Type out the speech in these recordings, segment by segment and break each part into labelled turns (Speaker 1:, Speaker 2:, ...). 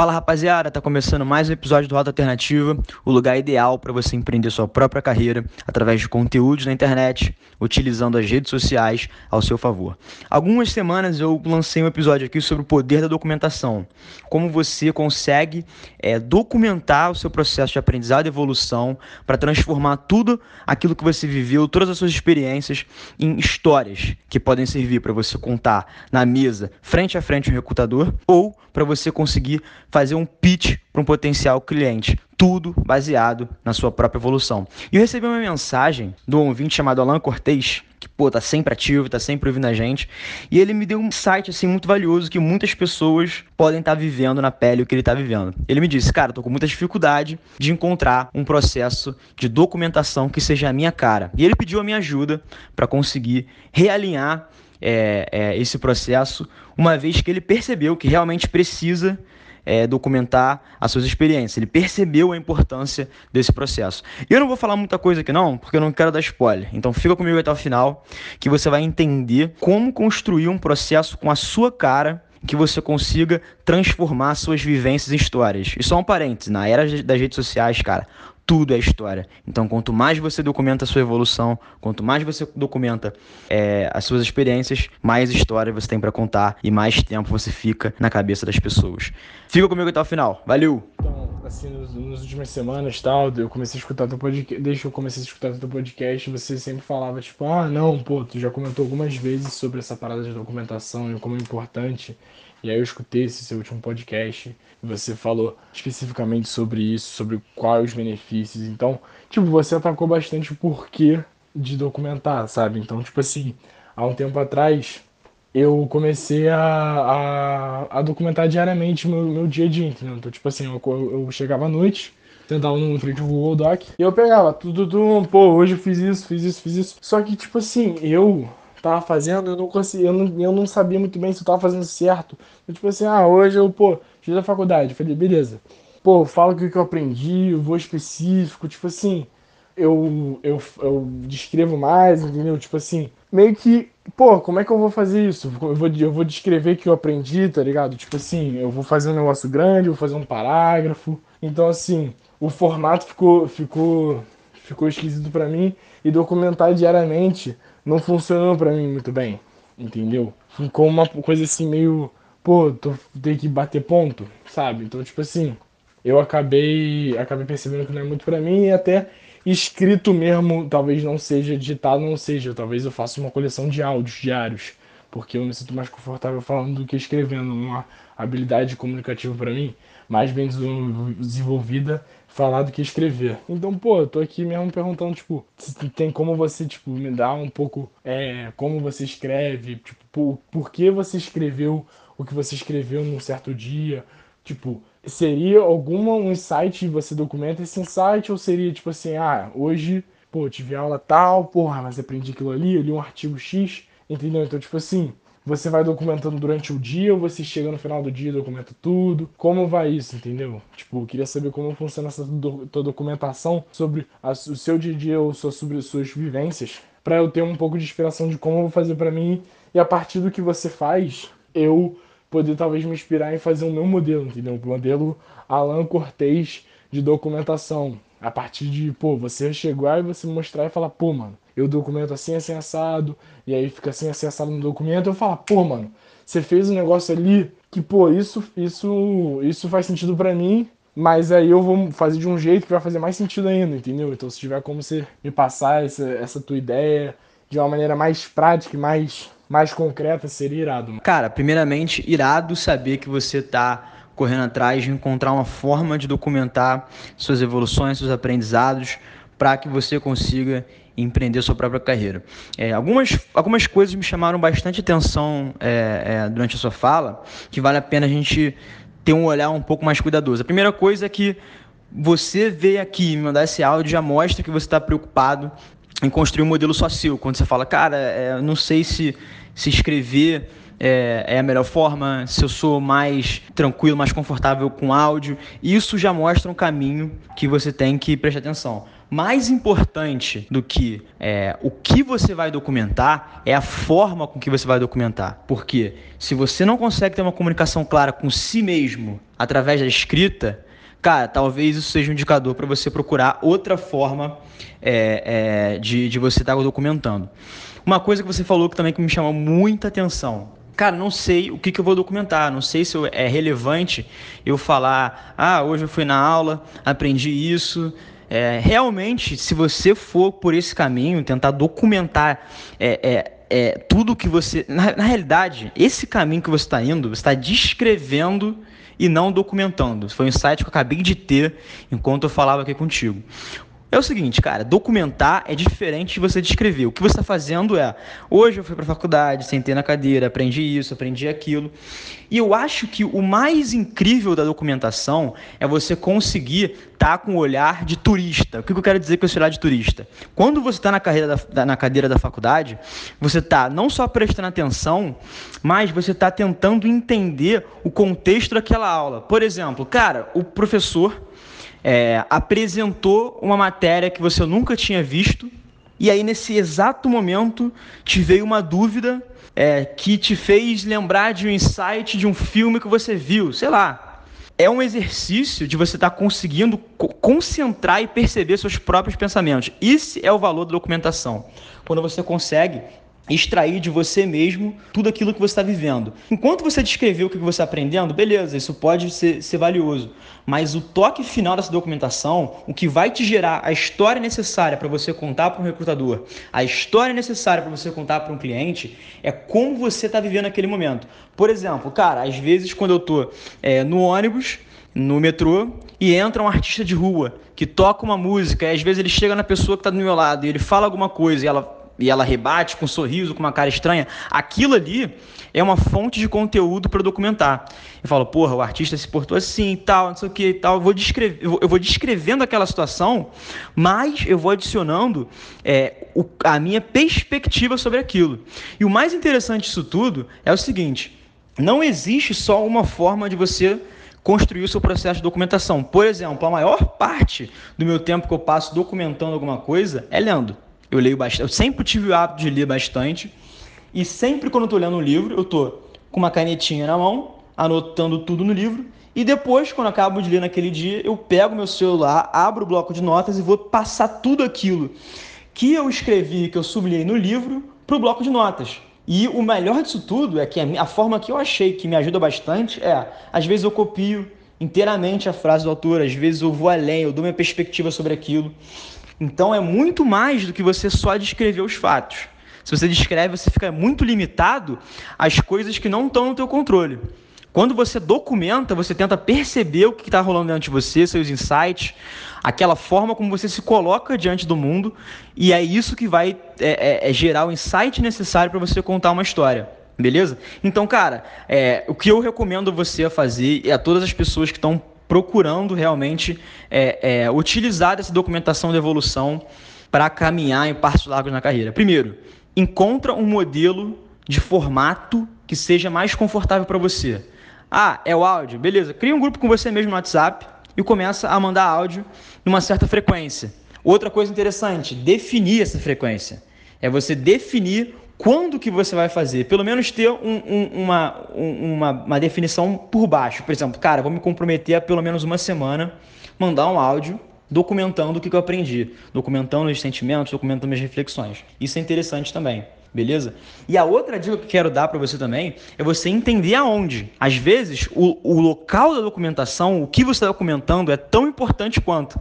Speaker 1: Fala rapaziada, tá começando mais um episódio do Rota Alternativa, o lugar ideal para você empreender sua própria carreira através de conteúdos na internet, utilizando as redes sociais ao seu favor. Algumas semanas eu lancei um episódio aqui sobre o poder da documentação, como você consegue é, documentar o seu processo de aprendizado e evolução para transformar tudo aquilo que você viveu, todas as suas experiências, em histórias que podem servir para você contar na mesa, frente a frente um recrutador, ou para você conseguir fazer um pitch para um potencial cliente. Tudo baseado na sua própria evolução. E eu recebi uma mensagem do um ouvinte chamado Alan Cortez, que, pô, tá sempre ativo, tá sempre ouvindo a gente. E ele me deu um insight, assim, muito valioso que muitas pessoas podem estar tá vivendo na pele o que ele tá vivendo. Ele me disse, cara, tô com muita dificuldade de encontrar um processo de documentação que seja a minha cara. E ele pediu a minha ajuda para conseguir realinhar é, é, esse processo, uma vez que ele percebeu que realmente precisa é, documentar as suas experiências. Ele percebeu a importância desse processo. E eu não vou falar muita coisa aqui não, porque eu não quero dar spoiler. Então fica comigo até o final, que você vai entender como construir um processo com a sua cara que você consiga transformar suas vivências em histórias. E só um parênteses, na era das redes sociais, cara, tudo é história. Então, quanto mais você documenta a sua evolução, quanto mais você documenta é, as suas experiências, mais história você tem para contar e mais tempo você fica na cabeça das pessoas. Fica comigo até o final. Valeu!
Speaker 2: Então, assim, nos, nas últimas semanas, tal, eu comecei a escutar teu podcast, desde que eu comecei a escutar teu podcast, você sempre falava, tipo, ah, não, pô, tu já comentou algumas vezes sobre essa parada de documentação e como é importante. E aí eu escutei esse seu último podcast e você falou especificamente sobre isso, sobre quais os benefícios. Então, tipo, você atacou bastante o porquê de documentar, sabe? Então, tipo assim, há um tempo atrás eu comecei a, a, a documentar diariamente meu, meu dia a dia, entendeu? Então, tipo assim, eu, eu chegava à noite, tentava no frente do Google Doc, e eu pegava tudo, tudo, pô, hoje eu fiz isso, fiz isso, fiz isso. Só que, tipo assim, eu tava fazendo, eu não conseguia, eu não, eu não sabia muito bem se eu tava fazendo certo. Eu, tipo assim, ah, hoje eu, pô, fiz a faculdade. Eu falei, beleza. Pô, falo o que eu aprendi, eu vou específico, tipo assim, eu, eu, eu descrevo mais, entendeu? Tipo assim, meio que, pô, como é que eu vou fazer isso? Eu vou, eu vou descrever o que eu aprendi, tá ligado? Tipo assim, eu vou fazer um negócio grande, vou fazer um parágrafo. Então, assim, o formato ficou, ficou, ficou esquisito para mim e documentar diariamente não funcionou para mim muito bem, entendeu? Ficou uma coisa assim meio, pô, tô, tem que bater ponto, sabe? Então, tipo assim, eu acabei, acabei percebendo que não é muito para mim e até escrito mesmo, talvez não seja digitado, não seja, talvez eu faça uma coleção de áudios diários, porque eu me sinto mais confortável falando do que escrevendo, uma habilidade comunicativa para mim mais bem desenvolvida falar do que escrever. Então, pô, eu tô aqui mesmo perguntando, tipo, se tem como você, tipo, me dar um pouco é, como você escreve, tipo, por, por que você escreveu o que você escreveu num certo dia, tipo, seria alguma um insight você documenta esse insight ou seria tipo assim, ah, hoje, pô, tive aula tal, porra, mas aprendi aquilo ali, eu li um artigo X, entendeu? Então, tipo assim, você vai documentando durante o dia ou você chega no final do dia e documenta tudo? Como vai isso, entendeu? Tipo, eu queria saber como funciona essa do, tua documentação sobre a, o seu dia a dia ou sobre suas vivências, para eu ter um pouco de inspiração de como eu vou fazer para mim e a partir do que você faz, eu poder talvez me inspirar em fazer o meu modelo, entendeu? O modelo Alan Cortez de documentação. A partir de, pô, você chegou e você mostrar e falar, pô, mano, eu documento assim, assim, assado, e aí fica assim, assim, assado no documento, eu falo, pô, mano, você fez um negócio ali que, pô, isso, isso, isso faz sentido para mim, mas aí eu vou fazer de um jeito que vai fazer mais sentido ainda, entendeu? Então, se tiver como você me passar essa, essa tua ideia de uma maneira mais prática e mais, mais concreta, seria irado.
Speaker 1: Cara, primeiramente, irado saber que você tá correndo atrás de encontrar uma forma de documentar suas evoluções, seus aprendizados, para que você consiga empreender sua própria carreira. É, algumas, algumas coisas me chamaram bastante atenção é, é, durante a sua fala, que vale a pena a gente ter um olhar um pouco mais cuidadoso. A primeira coisa é que você veio aqui me mandar esse áudio já mostra que você está preocupado em construir um modelo só seu. Quando você fala, cara, é, não sei se, se escrever é, é, a melhor forma, se eu sou mais tranquilo, mais confortável com áudio. Isso já mostra um caminho que você tem que prestar atenção. Mais importante do que é, o que você vai documentar é a forma com que você vai documentar. Porque se você não consegue ter uma comunicação clara com si mesmo através da escrita, cara, talvez isso seja um indicador para você procurar outra forma é, é, de, de você estar tá documentando. Uma coisa que você falou que também que me chamou muita atenção cara, não sei o que, que eu vou documentar, não sei se é relevante eu falar, ah, hoje eu fui na aula, aprendi isso. É, realmente, se você for por esse caminho, tentar documentar é, é, é tudo que você. Na, na realidade, esse caminho que você está indo, você está descrevendo e não documentando. Foi um insight que eu acabei de ter enquanto eu falava aqui contigo. É o seguinte, cara, documentar é diferente de você descrever. O que você está fazendo é, hoje eu fui para a faculdade, sentei na cadeira, aprendi isso, aprendi aquilo. E eu acho que o mais incrível da documentação é você conseguir estar tá com o olhar de turista. O que eu quero dizer com esse olhar de turista? Quando você está na, da, na cadeira da faculdade, você está não só prestando atenção, mas você está tentando entender o contexto daquela aula. Por exemplo, cara, o professor é, apresentou uma matéria que você nunca tinha visto, e aí nesse exato momento te veio uma dúvida é, que te fez lembrar de um insight de um filme que você viu, sei lá. É um exercício de você estar tá conseguindo concentrar e perceber seus próprios pensamentos. Esse é o valor da documentação. Quando você consegue extrair de você mesmo tudo aquilo que você está vivendo. Enquanto você descreveu o que você está aprendendo, beleza, isso pode ser, ser valioso. Mas o toque final dessa documentação, o que vai te gerar a história necessária para você contar para um recrutador, a história necessária para você contar para um cliente, é como você está vivendo naquele momento. Por exemplo, cara, às vezes quando eu estou é, no ônibus, no metrô, e entra um artista de rua que toca uma música, e às vezes ele chega na pessoa que está do meu lado e ele fala alguma coisa e ela e ela rebate com um sorriso, com uma cara estranha, aquilo ali é uma fonte de conteúdo para documentar. Eu falo, porra, o artista se portou assim, tal, não sei o que e tal. Eu vou, eu vou descrevendo aquela situação, mas eu vou adicionando é, o, a minha perspectiva sobre aquilo. E o mais interessante disso tudo é o seguinte: não existe só uma forma de você construir o seu processo de documentação. Por exemplo, a maior parte do meu tempo que eu passo documentando alguma coisa é lendo. Eu leio bastante. Eu sempre tive o hábito de ler bastante. E sempre quando eu estou lendo um livro, eu estou com uma canetinha na mão, anotando tudo no livro. E depois, quando eu acabo de ler naquele dia, eu pego meu celular, abro o bloco de notas e vou passar tudo aquilo que eu escrevi, que eu sublinhei no livro, para o bloco de notas. E o melhor disso tudo é que a forma que eu achei que me ajuda bastante é, às vezes eu copio inteiramente a frase do autor, às vezes eu vou além, eu dou minha perspectiva sobre aquilo. Então é muito mais do que você só descrever os fatos. Se você descreve, você fica muito limitado às coisas que não estão no teu controle. Quando você documenta, você tenta perceber o que está rolando dentro de você, seus insights, aquela forma como você se coloca diante do mundo, e é isso que vai é, é, é gerar o insight necessário para você contar uma história. Beleza? Então, cara, é, o que eu recomendo você a fazer e a todas as pessoas que estão procurando realmente é, é, utilizar essa documentação de evolução para caminhar em passos largos na carreira. Primeiro, encontra um modelo de formato que seja mais confortável para você. Ah, é o áudio? Beleza. Cria um grupo com você mesmo no WhatsApp e começa a mandar áudio numa certa frequência. Outra coisa interessante, definir essa frequência. É você definir quando que você vai fazer? Pelo menos ter um, um, uma, um, uma, uma definição por baixo. Por exemplo, cara, vou me comprometer a pelo menos uma semana mandar um áudio documentando o que, eu aprendi, documentando os sentimentos, documentando minhas reflexões. Isso é interessante também beleza? E a outra dica que eu quero dar para você também é você entender aonde. Às vezes, o, o local da documentação, o que você está documentando, é tão importante quanto.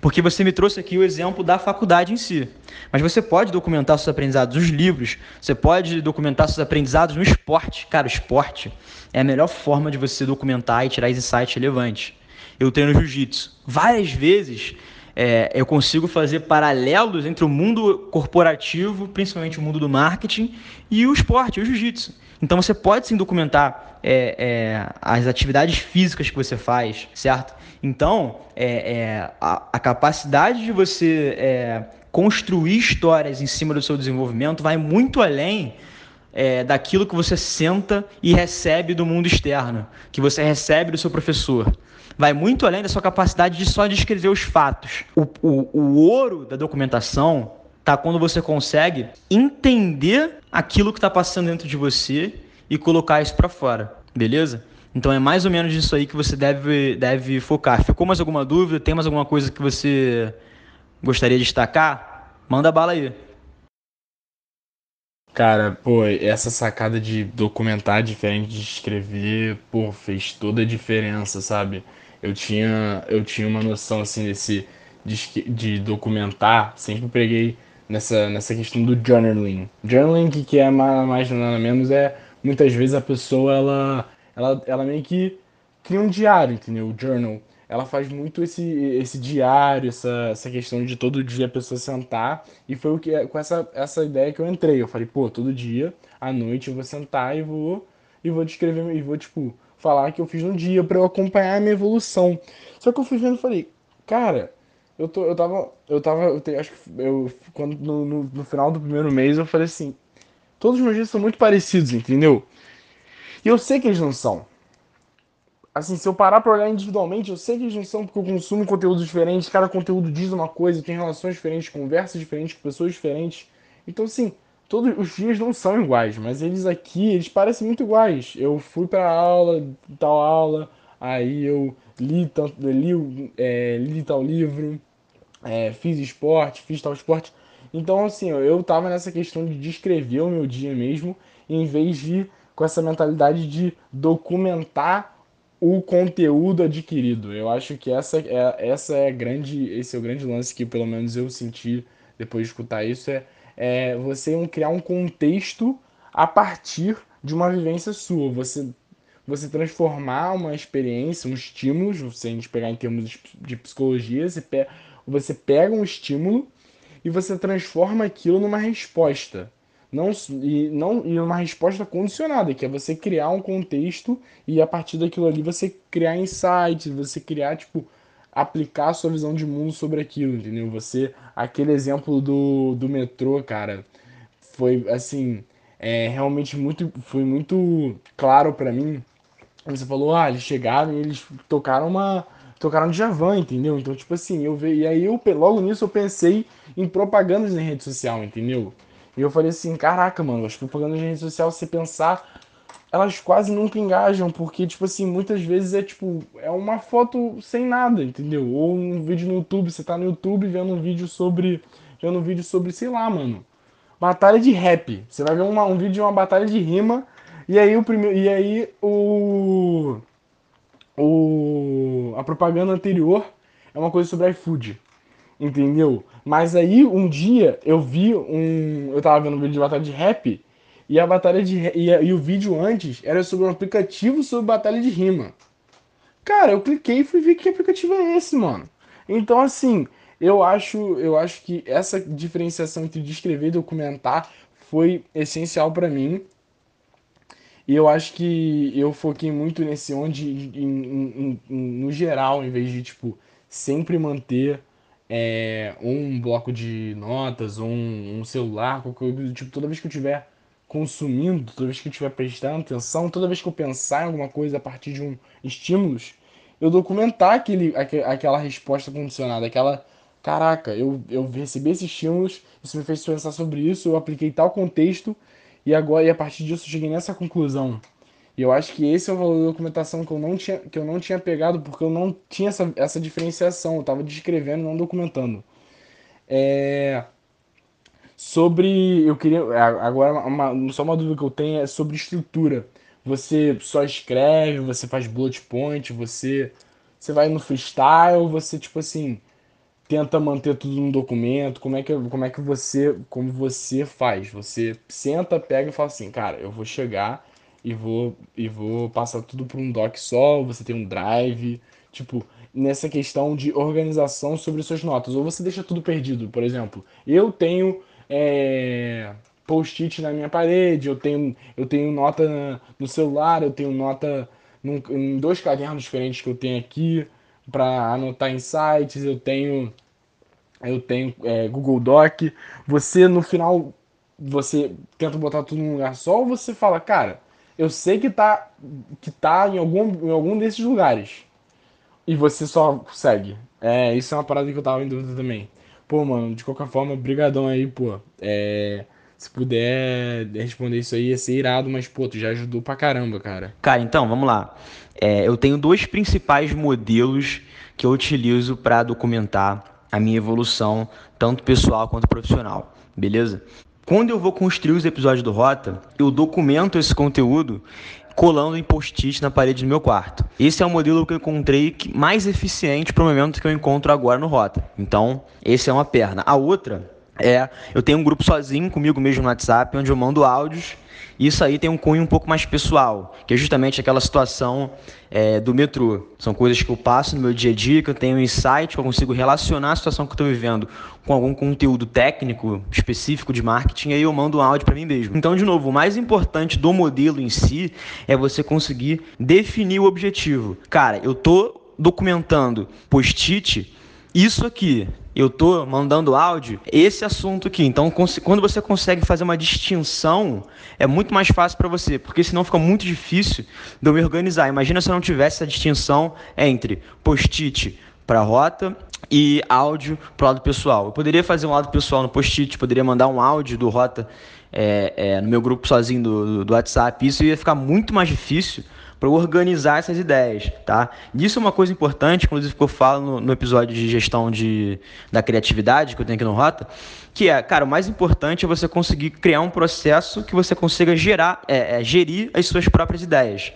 Speaker 1: Porque você me trouxe aqui o exemplo da faculdade em si. Mas você pode documentar seus aprendizados nos livros, você pode documentar seus aprendizados no esporte. Cara, o esporte é a melhor forma de você documentar e tirar insights relevantes. Eu treino jiu-jitsu. Várias vezes é, eu consigo fazer paralelos entre o mundo corporativo, principalmente o mundo do marketing, e o esporte, o jiu-jitsu. Então você pode sim documentar é, é, as atividades físicas que você faz, certo? Então é, é a, a, capacidade de você é, construir histórias em cima do seu desenvolvimento vai muito além é, daquilo que você senta e recebe do mundo externo, que você recebe do seu professor. Vai muito além da sua capacidade de só descrever os fatos. O, o, o ouro da documentação tá quando você consegue entender aquilo que está passando dentro de você e colocar isso para fora, beleza? Então é mais ou menos isso aí que você deve, deve focar. Ficou mais alguma dúvida? Tem mais alguma coisa que você gostaria de destacar? Manda bala aí.
Speaker 2: Cara, pô, essa sacada de documentar diferente de escrever, pô, fez toda a diferença, sabe? Eu tinha, eu tinha uma noção assim desse de, de documentar, sempre preguei nessa, nessa questão do journaling. Journaling, que, que é mais nada menos, é muitas vezes a pessoa ela, ela, ela meio que cria um diário, entendeu? O journal. Ela faz muito esse, esse diário, essa, essa questão de todo dia a pessoa sentar. E foi o que, com essa, essa ideia que eu entrei. Eu falei, pô, todo dia, à noite, eu vou sentar e vou, e vou descrever, e vou, tipo, falar que eu fiz no dia para eu acompanhar a minha evolução. Só que eu fui vendo e falei, cara, eu, tô, eu tava. Eu tava. Eu te, acho que eu. Quando, no, no, no, final do primeiro mês eu falei assim. Todos os meus dias são muito parecidos, entendeu? E eu sei que eles não são. Assim, se eu parar pra olhar individualmente, eu sei que eles não são porque eu consumo conteúdos diferentes, cada conteúdo diz uma coisa, tem relações diferentes, conversas diferentes com pessoas diferentes. Então, assim, todos os dias não são iguais, mas eles aqui, eles parecem muito iguais. Eu fui pra aula, tal aula, aí eu li, tanto, li, é, li tal livro, é, fiz esporte, fiz tal esporte. Então, assim, eu tava nessa questão de descrever o meu dia mesmo, em vez de com essa mentalidade de documentar o conteúdo adquirido. Eu acho que essa é, essa é grande, esse é o grande lance que pelo menos eu senti depois de escutar isso é, é você criar um contexto a partir de uma vivência sua. Você você transformar uma experiência, um estímulo, se a gente pegar em termos de psicologia, você pega, você pega um estímulo e você transforma aquilo numa resposta. Não, e, não, e uma resposta condicionada, que é você criar um contexto e a partir daquilo ali você criar insights, você criar, tipo, aplicar a sua visão de mundo sobre aquilo, entendeu? Você, aquele exemplo do, do metrô, cara, foi assim, é, realmente muito, foi muito claro para mim você falou, ah, eles chegaram e eles tocaram uma. Tocaram Djavan, entendeu? Então, tipo assim, eu vi. E aí eu logo nisso eu pensei em propagandas na rede social, entendeu? E eu falei assim, caraca, mano, as propagandas na rede social, se pensar, elas quase nunca engajam, porque, tipo assim, muitas vezes é tipo, é uma foto sem nada, entendeu? Ou um vídeo no YouTube, você tá no YouTube vendo um vídeo sobre. Vendo um vídeo sobre, sei lá, mano. Batalha de rap. Você vai ver uma, um vídeo de uma batalha de rima e aí o primeiro, e aí o o a propaganda anterior é uma coisa sobre iFood. Entendeu? Mas aí um dia eu vi um, eu tava vendo um vídeo de batalha de rap e a batalha de e, e o vídeo antes era sobre um aplicativo sobre batalha de rima. Cara, eu cliquei e fui ver que aplicativo é esse, mano. Então assim, eu acho, eu acho que essa diferenciação entre descrever e documentar foi essencial para mim e eu acho que eu foquei muito nesse onde, em, em, em, no geral, em vez de, tipo, sempre manter é, um bloco de notas, um, um celular, qualquer tipo, toda vez que eu estiver consumindo, toda vez que eu estiver prestando atenção, toda vez que eu pensar em alguma coisa a partir de um estímulos, eu documentar aquele, aquela resposta condicionada, aquela caraca, eu, eu recebi esses estímulos, isso me fez pensar sobre isso, eu apliquei tal contexto e agora, e a partir disso, cheguei nessa conclusão. E eu acho que esse é o valor da documentação que eu não tinha, que eu não tinha pegado, porque eu não tinha essa, essa diferenciação. Eu estava descrevendo, não documentando. É... Sobre. Eu queria. Agora, uma, só uma dúvida que eu tenho é sobre estrutura. Você só escreve, você faz bullet point, você, você vai no freestyle, você, tipo assim, tenta manter tudo no documento? Como é que, como é que você, como você faz? Você senta, pega e fala assim, cara, eu vou chegar e vou e vou passar tudo para um doc só, você tem um drive, tipo, nessa questão de organização sobre suas notas, ou você deixa tudo perdido, por exemplo. Eu tenho é, post-it na minha parede, eu tenho eu tenho nota no celular, eu tenho nota num, em dois cadernos diferentes que eu tenho aqui para anotar insights, eu tenho eu tenho é, Google Doc. Você no final você tenta botar tudo num lugar só ou você fala, cara, eu sei que tá, que tá em, algum, em algum desses lugares. E você só segue. É, isso é uma parada que eu tava em dúvida também. Pô, mano, de qualquer forma, brigadão aí, pô. É, se puder responder isso aí, ia ser irado, mas, pô, tu já ajudou pra caramba, cara.
Speaker 1: Cara, então, vamos lá. É, eu tenho dois principais modelos que eu utilizo para documentar a minha evolução, tanto pessoal quanto profissional, beleza? Quando eu vou construir os episódios do Rota, eu documento esse conteúdo colando em post-it na parede do meu quarto. Esse é o modelo que eu encontrei mais eficiente para o momento que eu encontro agora no Rota. Então, esse é uma perna. A outra é, eu tenho um grupo sozinho comigo mesmo no WhatsApp, onde eu mando áudios isso aí tem um cunho um pouco mais pessoal, que é justamente aquela situação é, do metrô. São coisas que eu passo no meu dia a dia, que eu tenho um insight, que eu consigo relacionar a situação que eu estou vivendo com algum conteúdo técnico específico de marketing, e aí eu mando um áudio para mim mesmo. Então, de novo, o mais importante do modelo em si é você conseguir definir o objetivo. Cara, eu estou documentando post-it isso aqui, eu tô mandando áudio, esse assunto aqui. Então, quando você consegue fazer uma distinção, é muito mais fácil para você, porque senão fica muito difícil de eu me organizar. Imagina se eu não tivesse essa distinção entre post-it para rota e áudio para o lado pessoal. Eu poderia fazer um lado pessoal no post-it, poderia mandar um áudio do rota é, é, no meu grupo sozinho do, do WhatsApp. Isso ia ficar muito mais difícil para organizar essas ideias, tá? Isso é uma coisa importante, inclusive que eu falo no, no, episódio de gestão de, da criatividade que eu tenho aqui no Rota, que é, cara, o mais importante é você conseguir criar um processo que você consiga gerar, é, é, gerir as suas próprias ideias.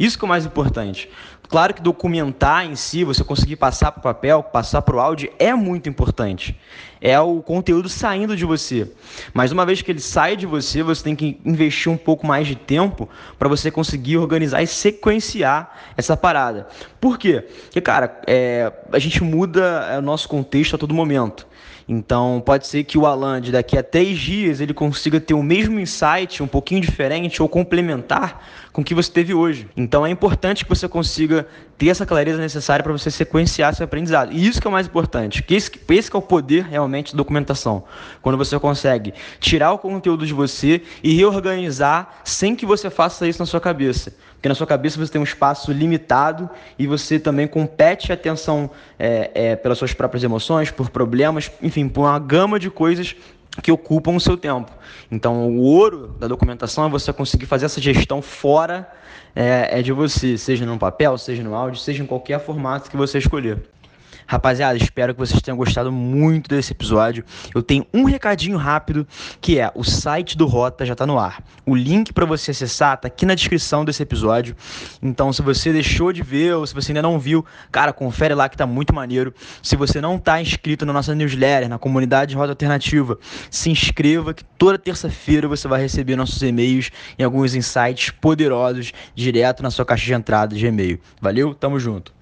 Speaker 1: Isso que é o mais importante. Claro que documentar em si, você conseguir passar para o papel, passar para o áudio, é muito importante. É o conteúdo saindo de você. Mas uma vez que ele sai de você, você tem que investir um pouco mais de tempo para você conseguir organizar e sequenciar essa parada. Por quê? Porque, cara, é, a gente muda é, o nosso contexto a todo momento. Então, pode ser que o Alan, de daqui a três dias, ele consiga ter o mesmo insight, um pouquinho diferente ou complementar com o que você teve hoje. Então, é importante que você consiga ter essa clareza necessária para você sequenciar seu aprendizado. E isso que é o mais importante, que esse, esse que é o poder realmente da documentação. Quando você consegue tirar o conteúdo de você e reorganizar sem que você faça isso na sua cabeça. Porque na sua cabeça você tem um espaço limitado e você também compete a atenção é, é, pelas suas próprias emoções, por problemas, enfim, por uma gama de coisas que ocupam o seu tempo. Então, o ouro da documentação é você conseguir fazer essa gestão fora é, é de você, seja no papel, seja no áudio, seja em qualquer formato que você escolher. Rapaziada, espero que vocês tenham gostado muito desse episódio. Eu tenho um recadinho rápido, que é o site do Rota já está no ar. O link para você acessar está aqui na descrição desse episódio. Então, se você deixou de ver ou se você ainda não viu, cara, confere lá que tá muito maneiro. Se você não está inscrito na nossa newsletter, na comunidade Rota Alternativa, se inscreva que toda terça-feira você vai receber nossos e-mails e alguns insights poderosos direto na sua caixa de entrada de e-mail. Valeu? Tamo junto.